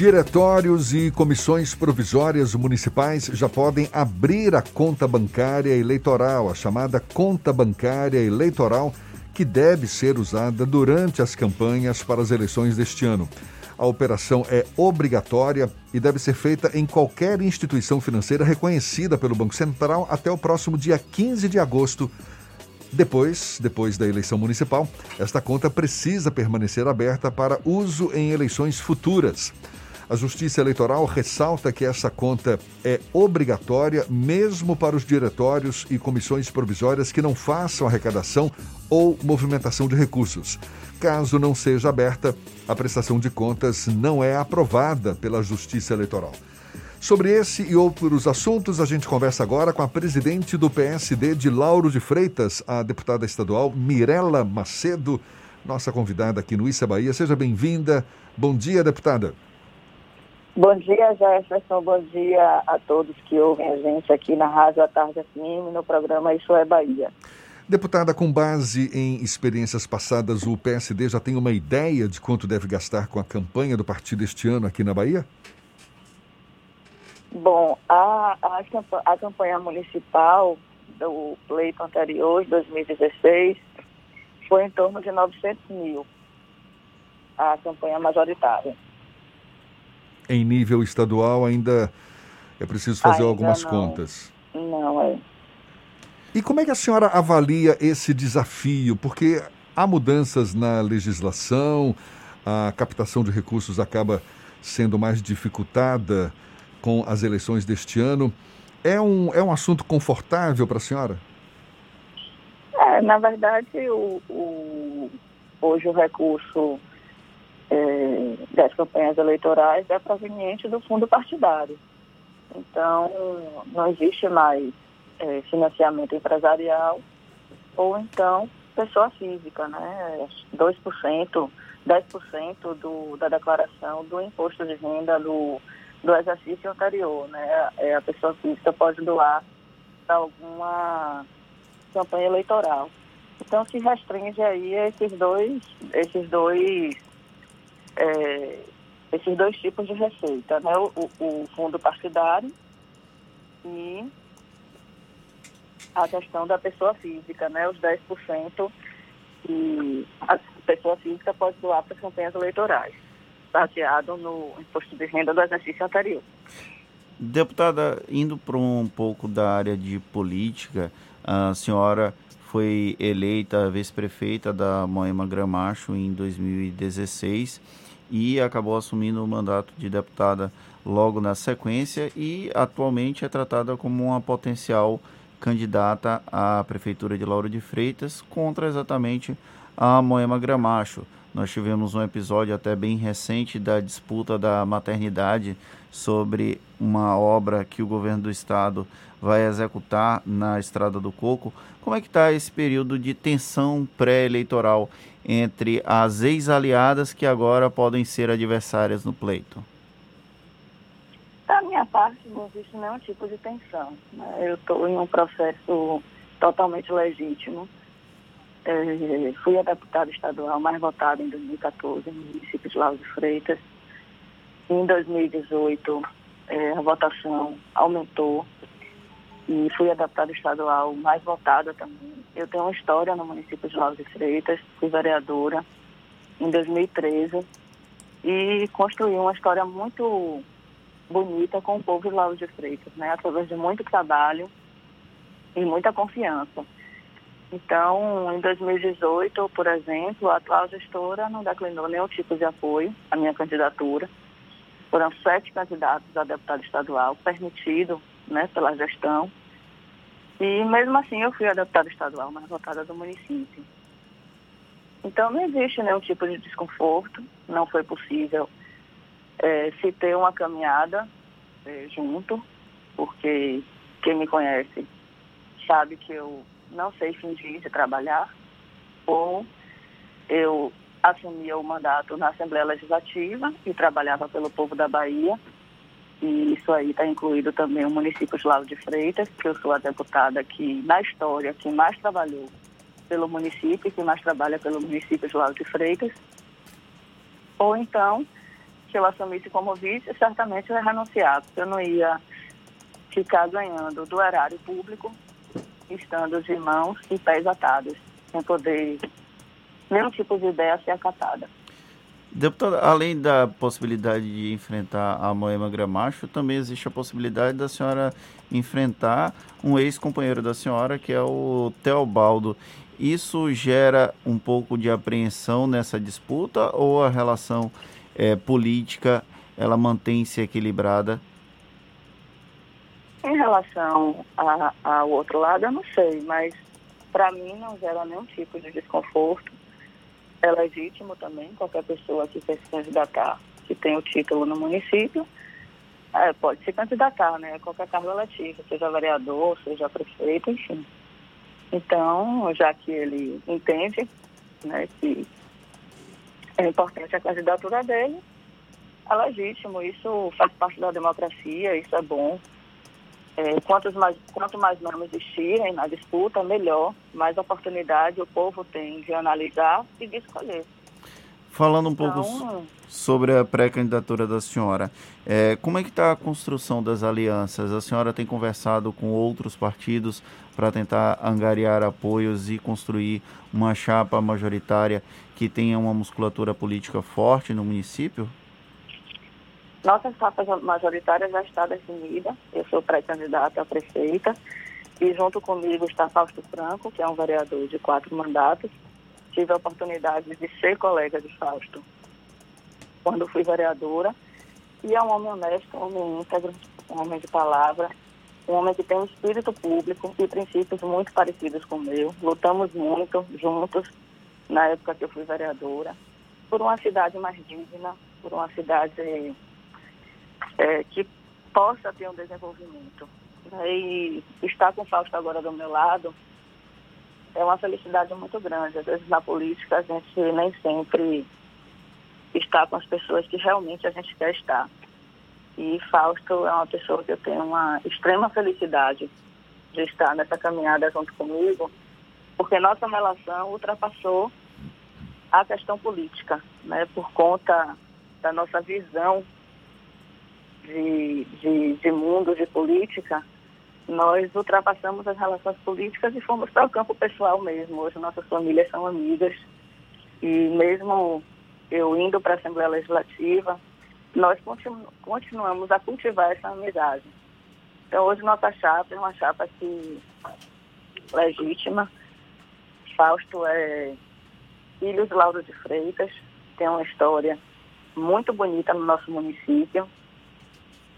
Diretórios e comissões provisórias municipais já podem abrir a conta bancária eleitoral, a chamada conta bancária eleitoral, que deve ser usada durante as campanhas para as eleições deste ano. A operação é obrigatória e deve ser feita em qualquer instituição financeira reconhecida pelo Banco Central até o próximo dia 15 de agosto depois, depois da eleição municipal, esta conta precisa permanecer aberta para uso em eleições futuras. A Justiça Eleitoral ressalta que essa conta é obrigatória mesmo para os diretórios e comissões provisórias que não façam arrecadação ou movimentação de recursos. Caso não seja aberta, a prestação de contas não é aprovada pela Justiça Eleitoral. Sobre esse e outros assuntos, a gente conversa agora com a presidente do PSD de Lauro de Freitas, a deputada estadual Mirela Macedo, nossa convidada aqui no Issa Bahia. Seja bem-vinda. Bom dia, deputada. Bom dia, Jefferson. Bom dia a todos que ouvem a gente aqui na Rádio à Tarde FM, no programa Isso é Bahia. Deputada, com base em experiências passadas, o PSD já tem uma ideia de quanto deve gastar com a campanha do partido este ano aqui na Bahia? Bom, a, a, a campanha municipal do pleito anterior, de 2016, foi em torno de 900 mil, a campanha majoritária. Em nível estadual ainda é preciso fazer ainda algumas não, contas. Não, é. E como é que a senhora avalia esse desafio? Porque há mudanças na legislação, a captação de recursos acaba sendo mais dificultada com as eleições deste ano. É um, é um assunto confortável para a senhora? É, na verdade, o, o, hoje o recurso é, das campanhas eleitorais é proveniente do fundo partidário. Então, não existe mais é, financiamento empresarial ou então pessoa física, né? 2%, 10% do, da declaração do imposto de renda do do exercício anterior, né? É, a pessoa física pode doar para alguma campanha eleitoral. Então se restringe aí esses dois, esses dois, é, esses dois tipos de receita, né? O, o, fundo partidário e a questão da pessoa física, né? Os 10% que a pessoa física pode doar para campanhas eleitorais baseado no imposto de renda do exercício anterior. Deputada, indo para um pouco da área de política, a senhora foi eleita vice-prefeita da Moema Gramacho em 2016 e acabou assumindo o mandato de deputada logo na sequência e atualmente é tratada como uma potencial candidata à prefeitura de Lauro de Freitas contra exatamente a Moema Gramacho. Nós tivemos um episódio até bem recente da disputa da maternidade sobre uma obra que o governo do estado vai executar na Estrada do Coco. Como é que está esse período de tensão pré-eleitoral entre as ex-aliadas que agora podem ser adversárias no pleito? Da minha parte, não existe nenhum tipo de tensão. Né? Eu estou em um processo totalmente legítimo é, fui a deputada estadual mais votada em 2014 no município de Lauro de Freitas. Em 2018, é, a votação aumentou e fui a deputada estadual mais votada também. Eu tenho uma história no município de Lauro de Freitas, fui vereadora em 2013 e construí uma história muito bonita com o povo de Lauro de Freitas, né? através de muito trabalho e muita confiança. Então, em 2018, por exemplo, a atual gestora não declinou nenhum tipo de apoio à minha candidatura. Foram sete candidatos a deputado estadual, permitido né, pela gestão. E mesmo assim eu fui a deputada estadual mais votada do município. Então não existe nenhum tipo de desconforto, não foi possível é, se ter uma caminhada é, junto, porque quem me conhece sabe que eu não sei fingir de trabalhar, ou eu assumia o mandato na Assembleia Legislativa e trabalhava pelo povo da Bahia. E isso aí está incluído também o município de Lauro de Freitas, que eu sou a deputada que, na história, que mais trabalhou pelo município, que mais trabalha pelo município de Lauro de Freitas. Ou então, se eu assumisse como vice, certamente eu ia renunciar, porque eu não ia ficar ganhando do erário público, estando de mãos e pés atados, sem poder nenhum tipo de ideia ser acatada. Deputada, além da possibilidade de enfrentar a Moema Gramacho, também existe a possibilidade da senhora enfrentar um ex-companheiro da senhora, que é o Teobaldo. Isso gera um pouco de apreensão nessa disputa ou a relação é, política ela mantém-se equilibrada? Em relação ao outro lado, eu não sei, mas para mim não gera nenhum tipo de desconforto. É legítimo também, qualquer pessoa que quer se candidatar, que tem o título no município, é, pode se candidatar, né? Qualquer cargo eletivo, seja vereador, seja prefeito, enfim. Então, já que ele entende né, que é importante a candidatura dele, é legítimo, isso faz parte da democracia, isso é bom. É, quantos mais, quanto mais nomes existirem na disputa, melhor, mais oportunidade o povo tem de analisar e de escolher. Falando um pouco então, sobre a pré-candidatura da senhora, é, como é que está a construção das alianças? A senhora tem conversado com outros partidos para tentar angariar apoios e construir uma chapa majoritária que tenha uma musculatura política forte no município? Nossa chapa majoritária já está definida. Eu sou pré-candidata a prefeita e junto comigo está Fausto Franco, que é um vereador de quatro mandatos. Tive a oportunidade de ser colega de Fausto quando fui vereadora. E é um homem honesto, um homem íntegro, um homem de palavra, um homem que tem um espírito público e princípios muito parecidos com o meu. Lutamos muito juntos na época que eu fui vereadora por uma cidade mais digna, por uma cidade é, que possa ter um desenvolvimento. E estar com o Fausto agora do meu lado é uma felicidade muito grande. Às vezes na política a gente nem sempre está com as pessoas que realmente a gente quer estar. E Fausto é uma pessoa que eu tenho uma extrema felicidade de estar nessa caminhada junto comigo, porque nossa relação ultrapassou a questão política, né, por conta da nossa visão de, de, de mundo, de política, nós ultrapassamos as relações políticas e fomos para o campo pessoal mesmo. Hoje nossas famílias são amigas e mesmo eu indo para a Assembleia Legislativa, nós continu continuamos a cultivar essa amizade. Então hoje nossa chapa é uma chapa que legítima. Fausto é filho de Lauro de Freitas, tem uma história muito bonita no nosso município.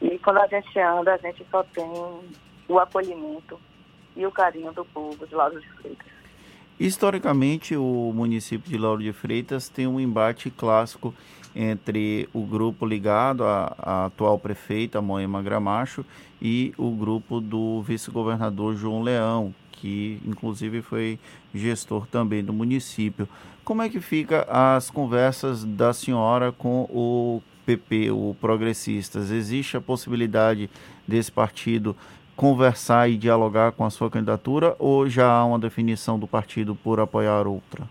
E quando a gente anda, a gente só tem o acolhimento e o carinho do povo de Lauro de Freitas. Historicamente, o município de Lauro de Freitas tem um embate clássico entre o grupo ligado à, à atual prefeita Moema Gramacho e o grupo do vice-governador João Leão, que inclusive foi gestor também do município. Como é que fica as conversas da senhora com o PP, o Progressistas? Existe a possibilidade desse partido conversar e dialogar com a sua candidatura ou já há uma definição do partido por apoiar outra?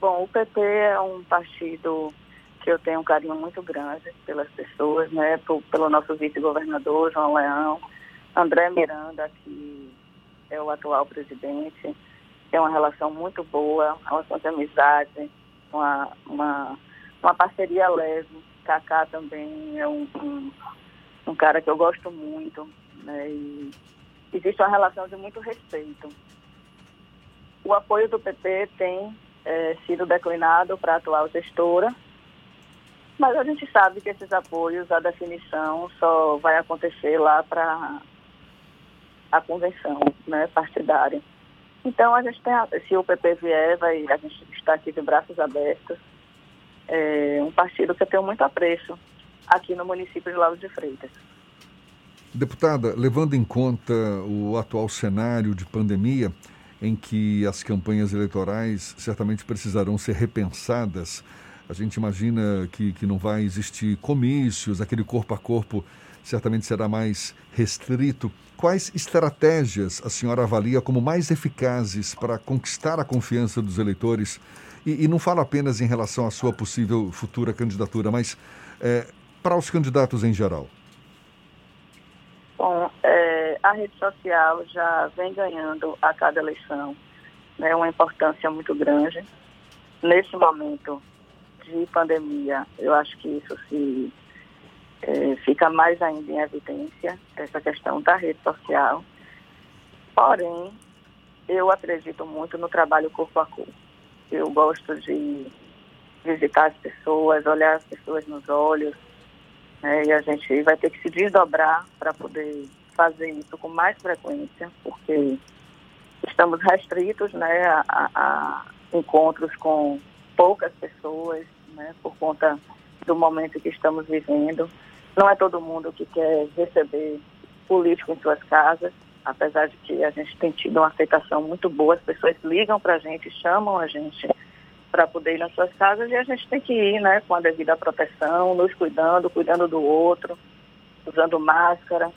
Bom, o PP é um partido que eu tenho um carinho muito grande pelas pessoas, né? pelo nosso vice-governador, João Leão, André Miranda, que é o atual presidente. Tem uma relação muito boa, uma relação de amizade, uma, uma, uma parceria leve. Kaká também é um, um, um cara que eu gosto muito, né? E existe uma relação de muito respeito. O apoio do PP tem é, sido declinado para a atual gestora, mas a gente sabe que esses apoios, a definição só vai acontecer lá para a convenção né, partidária. Então, a gente tem, se o PP vier, vai, a gente está aqui de braços abertos. É um partido que eu tenho muito apreço aqui no município de Lauro de Freitas. Deputada, levando em conta o atual cenário de pandemia, em que as campanhas eleitorais certamente precisarão ser repensadas, a gente imagina que, que não vai existir comícios, aquele corpo a corpo certamente será mais restrito. Quais estratégias a senhora avalia como mais eficazes para conquistar a confiança dos eleitores E, e, não falo apenas em relação à sua possível futura candidatura, mas é, para os candidatos em geral. Bom, é, a rede social já vem ganhando a cada eleição né, uma importância muito grande. Nesse momento de pandemia, eu acho que isso se é, fica mais ainda em evidência, essa questão da rede social. Porém, eu acredito muito no trabalho corpo a corpo. Eu gosto de visitar as pessoas, olhar as pessoas nos olhos, né, e a gente vai ter que se desdobrar para poder fazer isso com mais frequência, porque estamos restritos né, a, a encontros com poucas pessoas, né, por conta do momento que estamos vivendo. Não é todo mundo que quer receber político em suas casas, apesar de que a gente tem tido uma aceitação muito boa, as pessoas ligam para a gente, chamam a gente para poder ir nas suas casas e a gente tem que ir né, com a devida proteção, nos cuidando, cuidando do outro, usando máscara,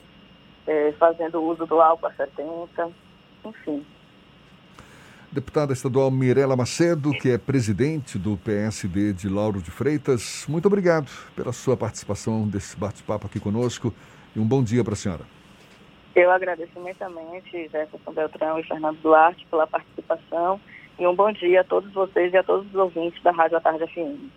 é, fazendo uso do álcool a 70, enfim. Deputada estadual Mirela Macedo, que é presidente do PSD de Lauro de Freitas, muito obrigado pela sua participação desse bate-papo aqui conosco e um bom dia para a senhora. Eu agradeço imensamente Jefferson Beltrão e Fernando Duarte pela participação e um bom dia a todos vocês e a todos os ouvintes da Rádio à Tarde FM.